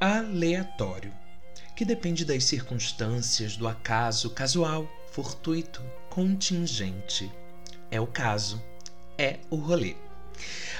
aleatório, que depende das circunstâncias, do acaso casual, fortuito, contingente. É o caso, é o rolê.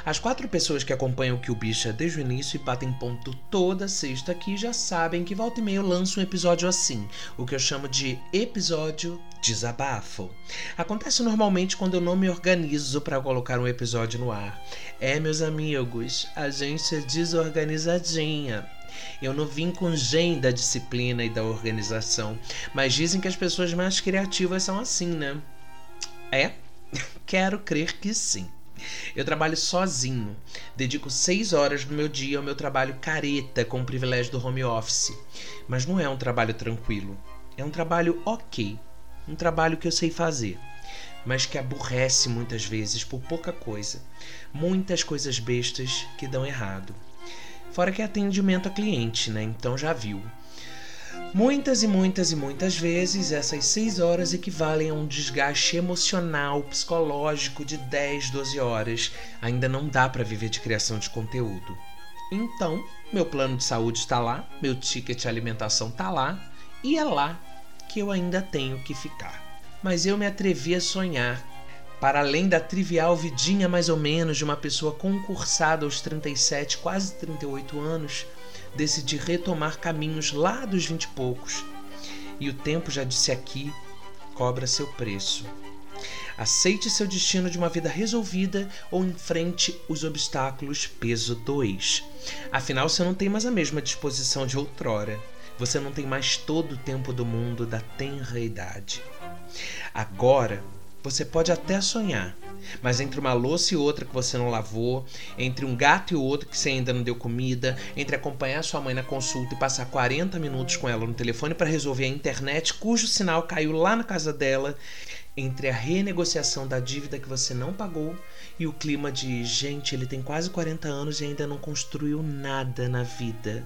As quatro pessoas que acompanham o o Bicha desde o início e batem ponto toda sexta aqui já sabem que volta e meia eu lanço um episódio assim, o que eu chamo de episódio desabafo. Acontece normalmente quando eu não me organizo para colocar um episódio no ar. É, meus amigos, a gente é desorganizadinha. Eu não vim com gen da disciplina e da organização, mas dizem que as pessoas mais criativas são assim, né? É? Quero crer que sim. Eu trabalho sozinho. Dedico seis horas do meu dia ao meu trabalho careta com o privilégio do home office. Mas não é um trabalho tranquilo. É um trabalho ok. Um trabalho que eu sei fazer. Mas que aborrece muitas vezes por pouca coisa. Muitas coisas bestas que dão errado. Fora que é atendimento a cliente, né? Então já viu. Muitas e muitas e muitas vezes essas seis horas equivalem a um desgaste emocional, psicológico de 10, 12 horas. Ainda não dá para viver de criação de conteúdo. Então, meu plano de saúde está lá, meu ticket alimentação está lá, e é lá que eu ainda tenho que ficar. Mas eu me atrevi a sonhar. Para além da trivial vidinha mais ou menos de uma pessoa concursada aos 37, quase 38 anos, decidi retomar caminhos lá dos vinte e poucos. E o tempo, já disse aqui, cobra seu preço. Aceite seu destino de uma vida resolvida ou enfrente os obstáculos peso 2. Afinal, você não tem mais a mesma disposição de outrora. Você não tem mais todo o tempo do mundo da tenra idade. Agora, você pode até sonhar, mas entre uma louça e outra que você não lavou, entre um gato e outro que você ainda não deu comida, entre acompanhar sua mãe na consulta e passar 40 minutos com ela no telefone para resolver a internet cujo sinal caiu lá na casa dela, entre a renegociação da dívida que você não pagou e o clima de gente, ele tem quase 40 anos e ainda não construiu nada na vida.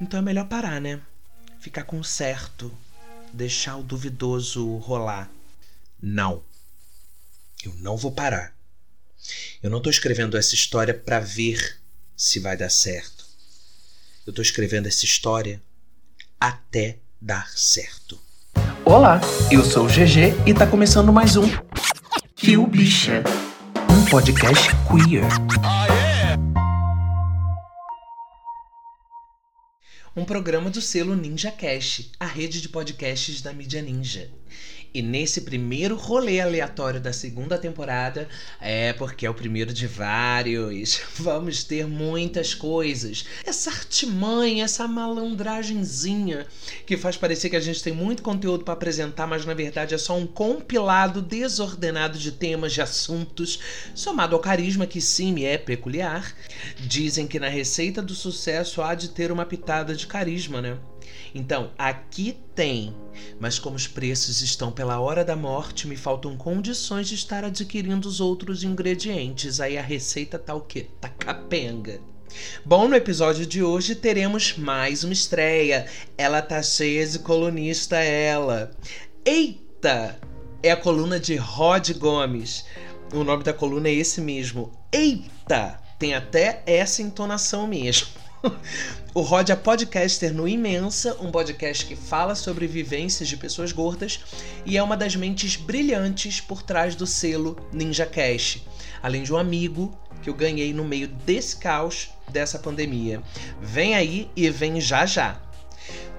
Então é melhor parar, né? Ficar com certo, deixar o duvidoso rolar. Não. Eu não vou parar. Eu não estou escrevendo essa história para ver se vai dar certo. Eu estou escrevendo essa história até dar certo. Olá, eu sou o GG e está começando mais um Kill Bicha, um podcast queer. Um programa do selo Ninja Cash, a rede de podcasts da mídia ninja. E nesse primeiro rolê aleatório da segunda temporada, é porque é o primeiro de vários, vamos ter muitas coisas. Essa artimanha, essa malandragenzinha que faz parecer que a gente tem muito conteúdo para apresentar, mas na verdade é só um compilado desordenado de temas, de assuntos, somado ao carisma que sim me é peculiar. Dizem que na receita do sucesso há de ter uma pitada de carisma, né? Então, aqui tem, mas como os preços estão pela hora da morte, me faltam condições de estar adquirindo os outros ingredientes. Aí a receita tá o quê? Tá capenga. Bom, no episódio de hoje teremos mais uma estreia. Ela tá cheia de colunista, ela. Eita! É a coluna de Rod Gomes. O nome da coluna é esse mesmo. Eita! Tem até essa entonação mesmo. o Rod é podcaster no Imensa, um podcast que fala sobre vivências de pessoas gordas e é uma das mentes brilhantes por trás do selo Ninja Cash, além de um amigo que eu ganhei no meio desse caos dessa pandemia. Vem aí e vem já já.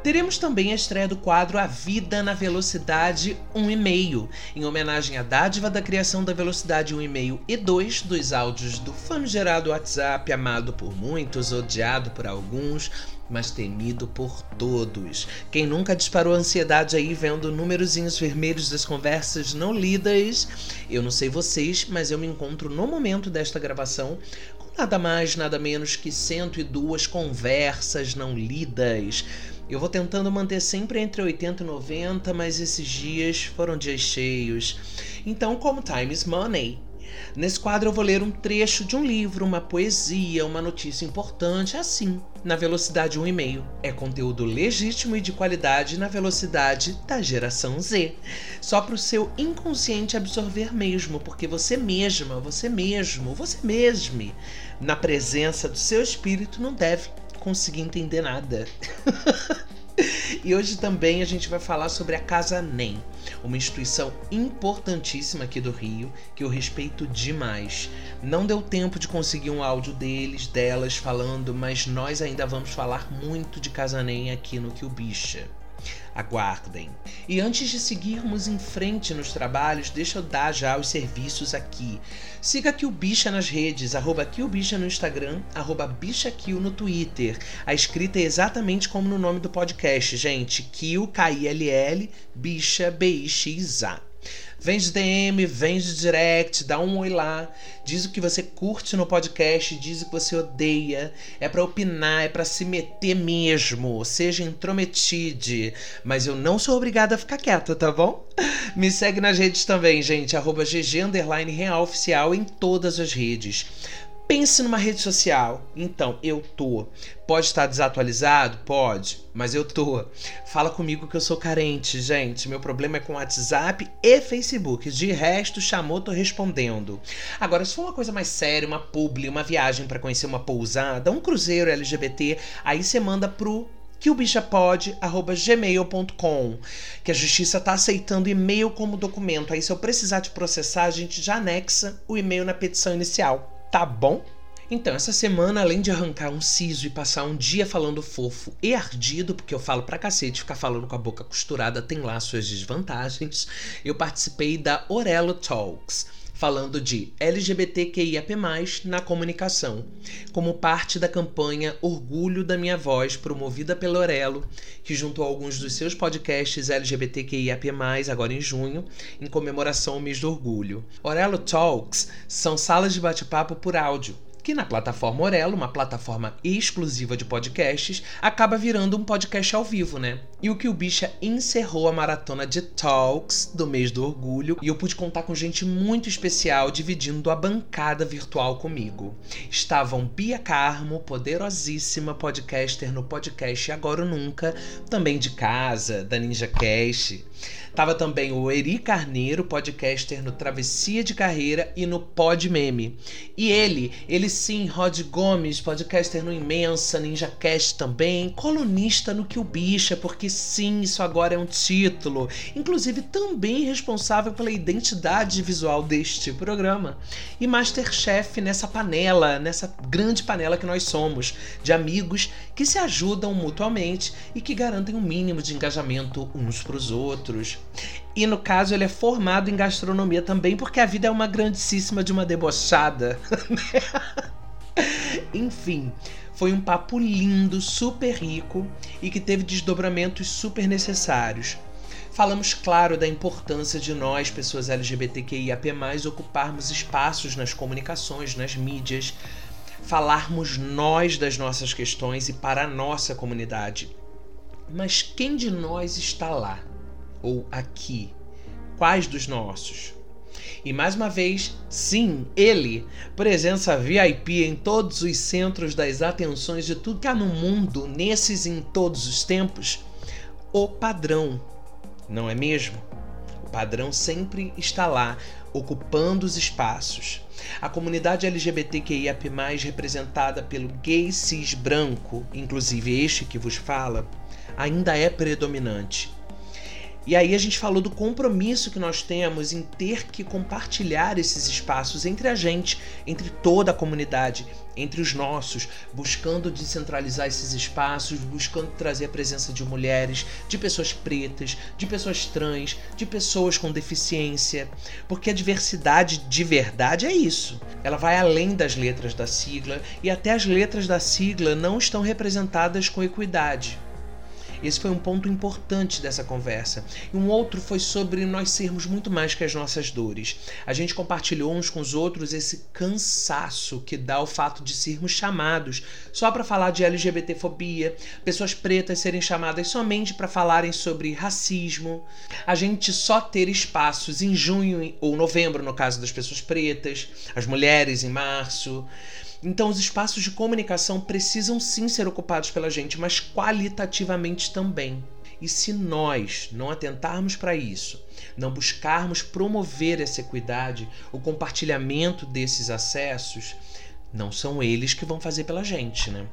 Teremos também a estreia do quadro A Vida na Velocidade 1,5, em homenagem à dádiva da criação da velocidade 1,5 e 2 dos áudios do famigerado WhatsApp, amado por muitos, odiado por alguns, mas temido por todos. Quem nunca disparou ansiedade aí vendo númerozinhos vermelhos das conversas não lidas? Eu não sei vocês, mas eu me encontro no momento desta gravação com nada mais, nada menos que 102 conversas não lidas. Eu vou tentando manter sempre entre 80 e 90, mas esses dias foram dias cheios. Então, como time is money, Nesse quadro eu vou ler um trecho de um livro, uma poesia, uma notícia importante, assim, na velocidade 1,5. É conteúdo legítimo e de qualidade na velocidade da geração Z. Só para o seu inconsciente absorver mesmo, porque você mesma, você mesmo, você mesme, na presença do seu espírito não deve conseguir entender nada. E hoje também a gente vai falar sobre a Casa NEM, uma instituição importantíssima aqui do Rio, que eu respeito demais. Não deu tempo de conseguir um áudio deles, delas falando, mas nós ainda vamos falar muito de Casa NEM aqui no Que o Bicha. Aguardem. E antes de seguirmos em frente nos trabalhos, deixa eu dar já os serviços aqui. Siga aqui o Bicha nas redes, arroba Bicha no Instagram, arroba BichaKill no Twitter. A escrita é exatamente como no nome do podcast, gente. Kill, K-I-L-L, Bicha, B-I-X-A. Vem de DM, vem de direct, dá um oi lá, diz o que você curte no podcast, diz o que você odeia. É para opinar, é para se meter mesmo, seja intrometide. Mas eu não sou obrigada a ficar quieta, tá bom? Me segue nas redes também, gente, arroba GG Real Oficial em todas as redes. Pense numa rede social. Então, eu tô. Pode estar desatualizado? Pode, mas eu tô. Fala comigo que eu sou carente, gente. Meu problema é com WhatsApp e Facebook. De resto, chamou, tô respondendo. Agora, se for uma coisa mais séria, uma publi, uma viagem para conhecer uma pousada, um cruzeiro LGBT, aí você manda pro que o bicha pode gmail.com que a justiça tá aceitando e-mail como documento. Aí se eu precisar te processar, a gente já anexa o e-mail na petição inicial tá bom? Então, essa semana, além de arrancar um siso e passar um dia falando fofo e ardido, porque eu falo pra cacete, ficar falando com a boca costurada tem lá suas desvantagens, eu participei da Orelo Talks falando de LGBTQIAP+, na comunicação, como parte da campanha Orgulho da Minha Voz, promovida pela Orelo, que juntou alguns dos seus podcasts LGBTQIAP+, agora em junho, em comemoração ao mês do orgulho. Orelo Talks são salas de bate-papo por áudio, que na plataforma Orelo, uma plataforma exclusiva de podcasts, acaba virando um podcast ao vivo, né? E o que o Bicha encerrou a maratona de talks do mês do orgulho e eu pude contar com gente muito especial dividindo a bancada virtual comigo. Estavam Bia Carmo, poderosíssima podcaster no podcast Agora ou Nunca, também de casa, da Ninja Cast. Tava também o Eri Carneiro, podcaster no Travessia de Carreira e no Pod Meme. E ele, ele sim, Rod Gomes, podcaster no Imensa, Ninja Cast também, colunista no Que o Bicha, porque sim, isso agora é um título. Inclusive também responsável pela identidade visual deste programa. E Masterchef nessa panela, nessa grande panela que nós somos, de amigos que se ajudam mutuamente e que garantem um mínimo de engajamento uns para os outros. E no caso, ele é formado em gastronomia também, porque a vida é uma grandíssima de uma debochada. Enfim, foi um papo lindo, super rico e que teve desdobramentos super necessários. Falamos, claro, da importância de nós, pessoas LGBTQIAP+, ocuparmos espaços nas comunicações, nas mídias, falarmos nós das nossas questões e para a nossa comunidade. Mas quem de nós está lá? Ou aqui? Quais dos nossos? E mais uma vez, sim, ele, presença VIP em todos os centros das atenções de tudo que há no mundo, nesses em todos os tempos, o padrão, não é mesmo? O padrão sempre está lá, ocupando os espaços. A comunidade LGBTQIAP+, representada pelo gay cis branco, inclusive este que vos fala, ainda é predominante e aí a gente falou do compromisso que nós temos em ter que compartilhar esses espaços entre a gente, entre toda a comunidade, entre os nossos, buscando descentralizar esses espaços, buscando trazer a presença de mulheres, de pessoas pretas, de pessoas trans, de pessoas com deficiência, porque a diversidade de verdade é isso. Ela vai além das letras da sigla e até as letras da sigla não estão representadas com equidade. Esse foi um ponto importante dessa conversa. E um outro foi sobre nós sermos muito mais que as nossas dores. A gente compartilhou uns com os outros esse cansaço que dá o fato de sermos chamados só para falar de LGBTfobia, pessoas pretas serem chamadas somente para falarem sobre racismo, a gente só ter espaços em junho ou novembro, no caso das pessoas pretas, as mulheres em março. Então, os espaços de comunicação precisam sim ser ocupados pela gente, mas qualitativamente também. E se nós não atentarmos para isso, não buscarmos promover essa equidade, o compartilhamento desses acessos, não são eles que vão fazer pela gente, né?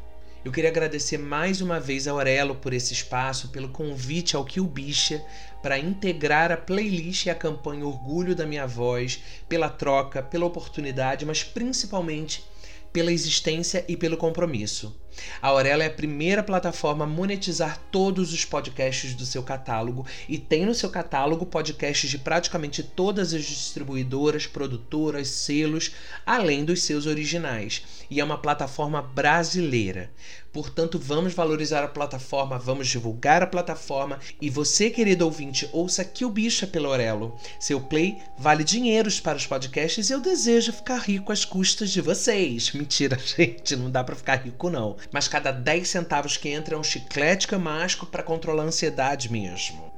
Eu queria agradecer mais uma vez a Aurelo por esse espaço, pelo convite ao Kill Bicha para integrar a playlist e a campanha Orgulho da Minha Voz, pela troca, pela oportunidade, mas principalmente pela existência e pelo compromisso. A Aurela é a primeira plataforma a monetizar todos os podcasts do seu catálogo e tem no seu catálogo podcasts de praticamente todas as distribuidoras, produtoras, selos, além dos seus originais. E é uma plataforma brasileira. Portanto, vamos valorizar a plataforma, vamos divulgar a plataforma e você, querido ouvinte, ouça que o bicha pelo Aurelo. Seu play vale dinheiros para os podcasts e eu desejo ficar rico às custas de vocês. Mentira, gente, não dá para ficar rico não mas cada 10 centavos que entra é um chiclete camasco para controlar a ansiedade mesmo.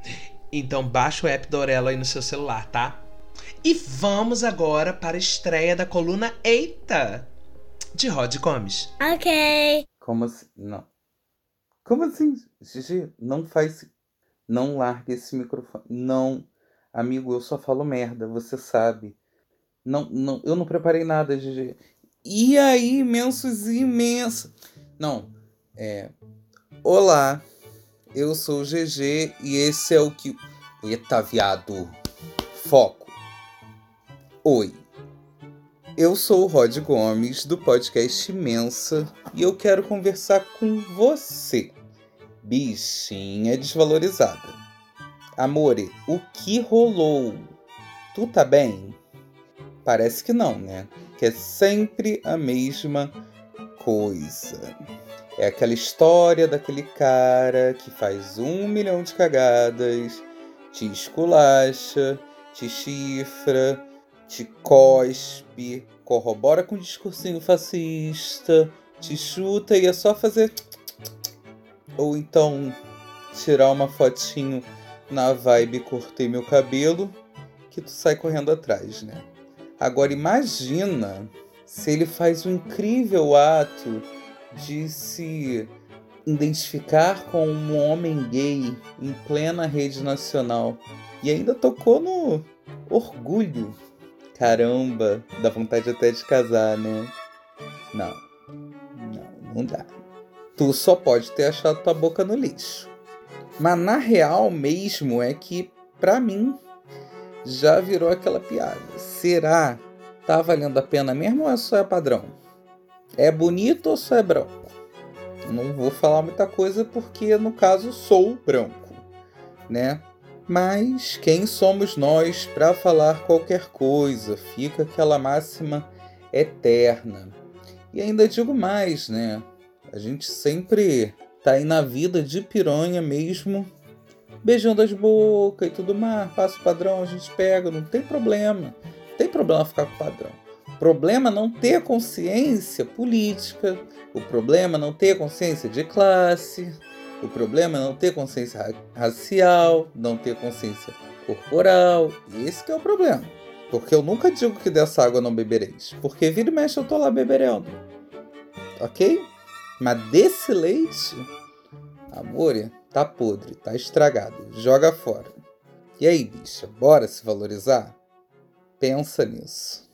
Então baixa o app do Aurelo aí no seu celular, tá? E vamos agora para a estreia da coluna Eita! De Rod Gomes. Ok. Como assim? Não. Como assim? Gigi, não faz. Não largue esse microfone. Não. Amigo, eu só falo merda, você sabe. Não, não, eu não preparei nada, Gigi. E aí, imensos e imensos. Não. É. Olá, eu sou o GG e esse é o que. Eita, viado. Foco. Oi. Eu sou o Rod Gomes do podcast Imensa e eu quero conversar com você, bichinha desvalorizada. Amore, o que rolou? Tu tá bem? Parece que não, né? Que é sempre a mesma coisa. É aquela história daquele cara que faz um milhão de cagadas, te esculacha, te chifra, te cospe, corrobora com um discursinho fascista, te chuta e é só fazer. Ou então tirar uma fotinho na vibe cortei meu cabelo que tu sai correndo atrás, né? Agora imagina se ele faz um incrível ato de se identificar com um homem gay em plena rede nacional e ainda tocou no orgulho. Caramba, dá vontade até de casar, né? Não, não, não dá. Tu só pode ter achado tua boca no lixo. Mas na real mesmo é que, pra mim, já virou aquela piada. Será Tá valendo a pena mesmo ou é só é padrão? É bonito ou só é branco? Não vou falar muita coisa porque, no caso, sou branco, né? Mas quem somos nós para falar qualquer coisa? Fica aquela máxima eterna. E ainda digo mais, né? A gente sempre tá aí na vida de piranha mesmo, beijando as bocas e tudo mais, passo padrão, a gente pega, não tem problema tem problema ficar com o padrão. O problema é não ter consciência política, o problema é não ter consciência de classe, o problema é não ter consciência racial, não ter consciência corporal. Esse que é o problema. Porque eu nunca digo que dessa água não bebereis. Porque vira e mexe eu tô lá beberendo. Ok? Mas desse leite, amor, tá podre, tá estragado. Joga fora. E aí, bicha, bora se valorizar? Pensa nisso.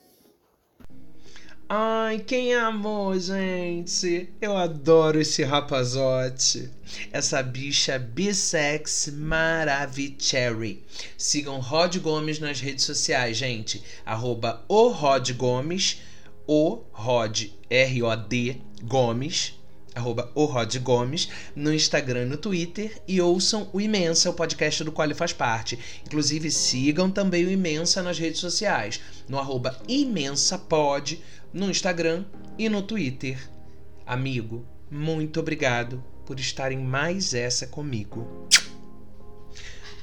Ai, quem amou, gente? Eu adoro esse rapazote. Essa bicha bissex maravicherry. Sigam Rod Gomes nas redes sociais, gente. Arroba o Rod Gomes, o Rod, R-O-D Gomes, arroba o Rod Gomes, no Instagram e no Twitter, e ouçam o Imensa, o podcast do qual ele faz parte. Inclusive, sigam também o Imensa nas redes sociais, no arroba ImensaPod, no Instagram e no Twitter. Amigo, muito obrigado por estarem mais essa comigo.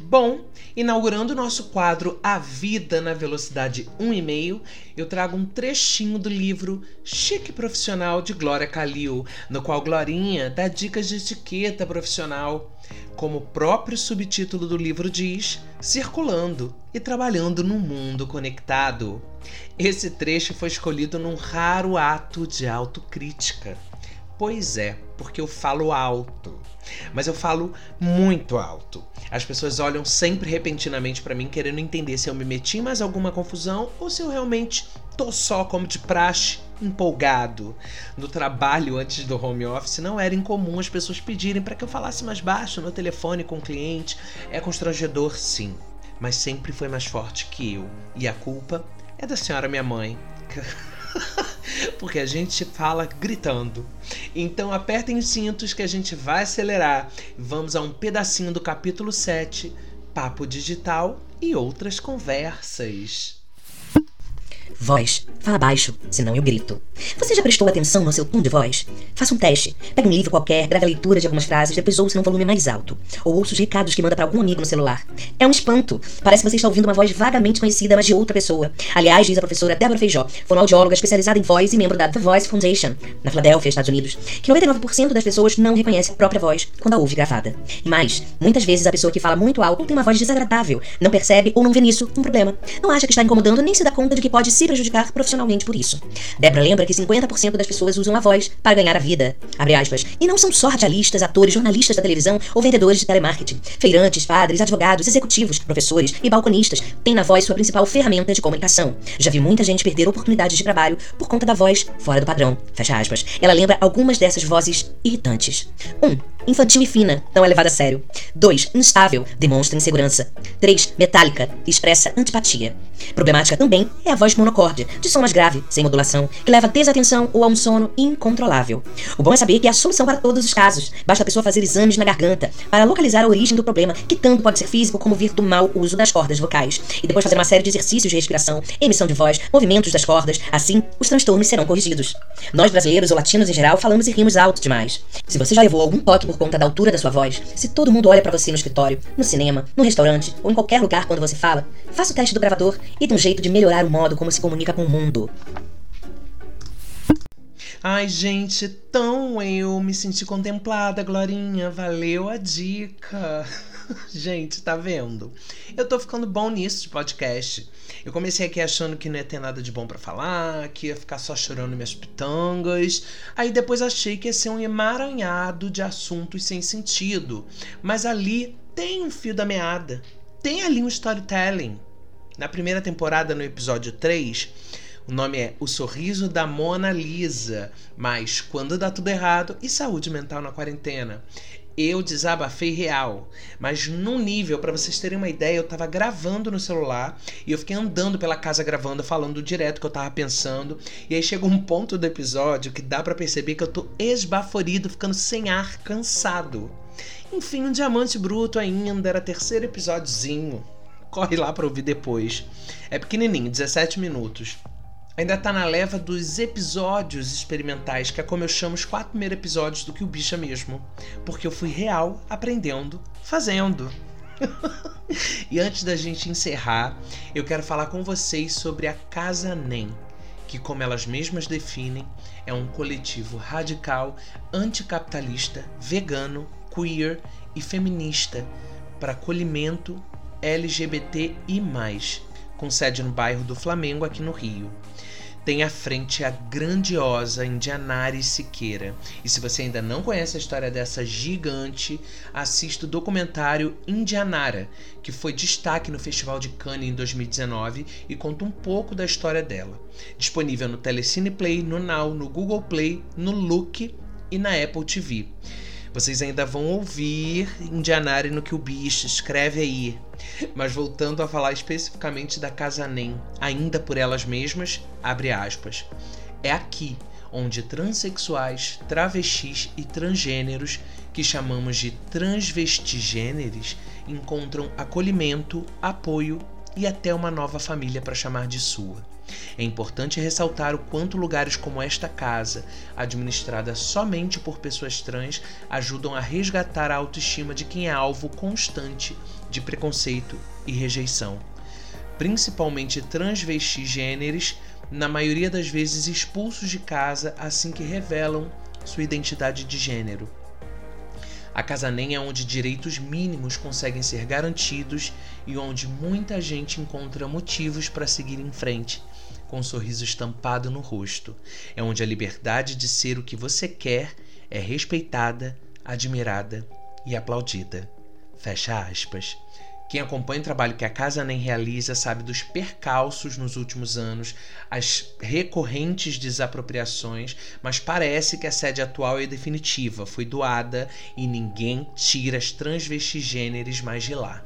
Bom, inaugurando o nosso quadro A Vida na Velocidade 1,5, eu trago um trechinho do livro Chique Profissional de Glória Calil, no qual Glorinha dá dicas de etiqueta profissional. Como o próprio subtítulo do livro diz, circulando e trabalhando num mundo conectado. Esse trecho foi escolhido num raro ato de autocrítica. Pois é, porque eu falo alto. Mas eu falo muito alto. As pessoas olham sempre repentinamente para mim, querendo entender se eu me meti em mais alguma confusão ou se eu realmente tô só como de praxe, empolgado. No trabalho antes do home office não era incomum as pessoas pedirem para que eu falasse mais baixo no telefone com o cliente. É constrangedor, sim, mas sempre foi mais forte que eu. E a culpa é da senhora minha mãe. porque a gente fala gritando. Então apertem os cintos que a gente vai acelerar. Vamos a um pedacinho do capítulo 7, Papo Digital e outras conversas. Voz. Fala baixo, senão eu grito. Você já prestou atenção no seu tom de voz? Faça um teste. Pegue um livro qualquer, grave a leitura de algumas frases, depois ouça num volume mais alto. Ou ouça os recados que manda para algum amigo no celular. É um espanto. Parece que você está ouvindo uma voz vagamente conhecida, mas de outra pessoa. Aliás, diz a professora Débora Feijó, fonoaudióloga especializada em voz e membro da The Voice Foundation, na Filadélfia, Estados Unidos, que 99% das pessoas não reconhece a própria voz quando a ouve gravada. E mais, muitas vezes a pessoa que fala muito alto tem uma voz desagradável, não percebe ou não vê nisso um problema. Não acha que está incomodando nem se dá conta de que pode se prejudicar profissionalmente por isso. Débora lembra que 50% das pessoas usam a voz para ganhar a vida. Aspas. E não são só radialistas, atores, jornalistas da televisão ou vendedores de telemarketing. Feirantes, padres, advogados, executivos, professores e balconistas têm na voz sua principal ferramenta de comunicação. Já vi muita gente perder oportunidades de trabalho por conta da voz fora do padrão. Fecha aspas. Ela lembra algumas dessas vozes irritantes. 1. Um, infantil e fina, não é levada a sério. 2. Instável, demonstra insegurança. 3. Metálica, expressa antipatia. Problemática também é a voz monocórdia, de som mais grave, sem modulação, que leva a desatenção ou a um sono incontrolável. O bom é saber que a solução para todos os casos. Basta a pessoa fazer exames na garganta para localizar a origem do problema, que tanto pode ser físico como vir do mau uso das cordas vocais. E depois fazer uma série de exercícios de respiração, emissão de voz, movimentos das cordas. Assim, os transtornos serão corrigidos. Nós brasileiros ou latinos em geral falamos e rimos alto demais. Se você já levou algum toque por conta da altura da sua voz, se todo mundo olha para você no escritório, no cinema, no restaurante ou em qualquer lugar quando você fala, faça o teste do gravador e dê um jeito de melhorar o modo como se comunica com o mundo. Ai, gente, tão eu me senti contemplada, Glorinha. Valeu a dica. gente, tá vendo? Eu tô ficando bom nisso de podcast. Eu comecei aqui achando que não ia ter nada de bom para falar, que ia ficar só chorando minhas pitangas. Aí depois achei que ia ser um emaranhado de assuntos sem sentido. Mas ali tem um fio da meada. Tem ali um storytelling. Na primeira temporada, no episódio 3, o nome é O Sorriso da Mona Lisa, mas Quando Dá Tudo Errado e Saúde Mental na Quarentena. Eu desabafei real, mas num nível, para vocês terem uma ideia, eu tava gravando no celular e eu fiquei andando pela casa gravando, falando direto o que eu tava pensando. E aí chega um ponto do episódio que dá para perceber que eu tô esbaforido, ficando sem ar, cansado. Enfim, um diamante bruto ainda, era terceiro episódiozinho corre lá para ouvir depois. É pequenininho, 17 minutos. Ainda tá na leva dos episódios experimentais, que é como eu chamo os quatro primeiros episódios do que o bicha mesmo. Porque eu fui real aprendendo, fazendo. e antes da gente encerrar, eu quero falar com vocês sobre a Casa NEM, que, como elas mesmas definem, é um coletivo radical, anticapitalista, vegano, queer e feminista para acolhimento LGBTI+, com sede no bairro do Flamengo, aqui no Rio. Tem à frente a grandiosa Indianari Siqueira. E se você ainda não conhece a história dessa gigante, assista o documentário Indianara, que foi destaque no Festival de Cannes em 2019 e conta um pouco da história dela. Disponível no Telecine Play, no Now, no Google Play, no Look e na Apple TV. Vocês ainda vão ouvir Indianari no que o bicho escreve aí. Mas voltando a falar especificamente da Casa Nem, ainda por elas mesmas, abre aspas. É aqui onde transexuais, travestis e transgêneros, que chamamos de transvestigêneres, encontram acolhimento, apoio e até uma nova família para chamar de sua. É importante ressaltar o quanto lugares como esta casa, administrada somente por pessoas trans, ajudam a resgatar a autoestima de quem é alvo constante de preconceito e rejeição. Principalmente transvestigêneres, na maioria das vezes expulsos de casa assim que revelam sua identidade de gênero. A casa nem é onde direitos mínimos conseguem ser garantidos e onde muita gente encontra motivos para seguir em frente, com um sorriso estampado no rosto. É onde a liberdade de ser o que você quer é respeitada, admirada e aplaudida. Fecha aspas. Quem acompanha o trabalho que a Casa Nem realiza sabe dos percalços nos últimos anos, as recorrentes desapropriações, mas parece que a sede atual é definitiva, foi doada e ninguém tira as transvestigêneres mais de lá.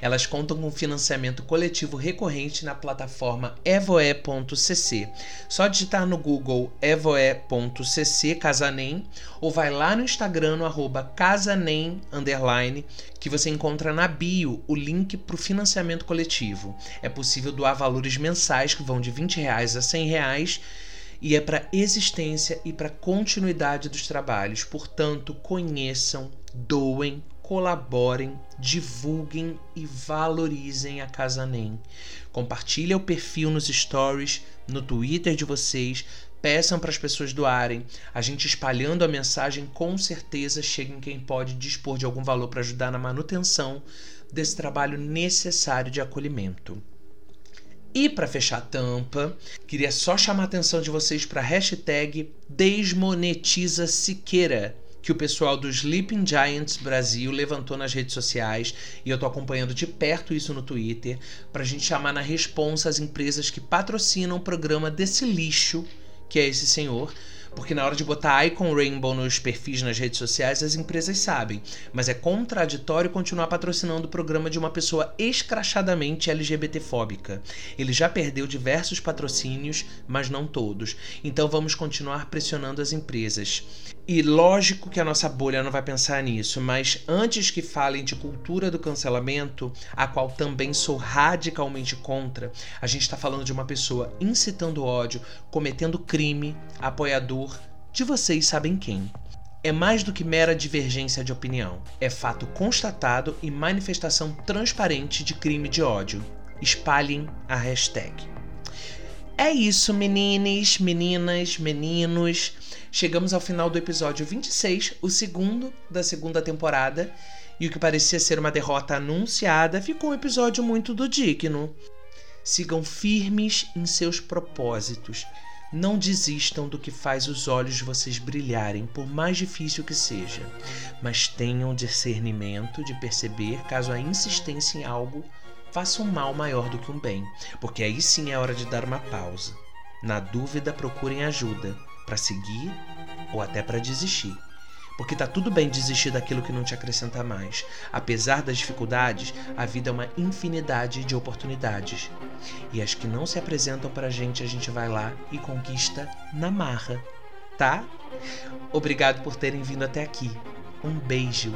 Elas contam com financiamento coletivo recorrente na plataforma evoe.cc. Só digitar no Google evoe.cc Casanem ou vai lá no Instagram no arroba casanem, que você encontra na bio o link para o financiamento coletivo. É possível doar valores mensais que vão de 20 reais a 100 reais e é para existência e para continuidade dos trabalhos. Portanto, conheçam, doem, colaborem, divulguem e valorizem a Casa NEM. Compartilhe o perfil nos stories, no Twitter de vocês, peçam para as pessoas doarem. A gente espalhando a mensagem com certeza chega em quem pode dispor de algum valor para ajudar na manutenção desse trabalho necessário de acolhimento. E para fechar a tampa, queria só chamar a atenção de vocês para a hashtag Desmonetiza Siqueira, que o pessoal do Sleeping Giants Brasil levantou nas redes sociais e eu tô acompanhando de perto isso no Twitter para a gente chamar na responsa as empresas que patrocinam o programa desse lixo que é esse senhor, porque na hora de botar Icon Rainbow nos perfis nas redes sociais, as empresas sabem, mas é contraditório continuar patrocinando o programa de uma pessoa escrachadamente LGBTfóbica. Ele já perdeu diversos patrocínios, mas não todos. Então vamos continuar pressionando as empresas. E lógico que a nossa bolha não vai pensar nisso, mas antes que falem de cultura do cancelamento, a qual também sou radicalmente contra, a gente está falando de uma pessoa incitando ódio, cometendo crime, apoiador de vocês sabem quem. É mais do que mera divergência de opinião, é fato constatado e manifestação transparente de crime de ódio. Espalhem a hashtag. É isso, meninas, meninas, meninos. Chegamos ao final do episódio 26, o segundo da segunda temporada, e o que parecia ser uma derrota anunciada ficou um episódio muito do digno. Sigam firmes em seus propósitos. Não desistam do que faz os olhos de vocês brilharem, por mais difícil que seja, mas tenham discernimento de perceber caso a insistência em algo faça um mal maior do que um bem, porque aí sim é hora de dar uma pausa. Na dúvida, procurem ajuda para seguir ou até para desistir. Porque tá tudo bem desistir daquilo que não te acrescenta mais. Apesar das dificuldades, a vida é uma infinidade de oportunidades. E as que não se apresentam pra gente, a gente vai lá e conquista na marra, tá? Obrigado por terem vindo até aqui. Um beijo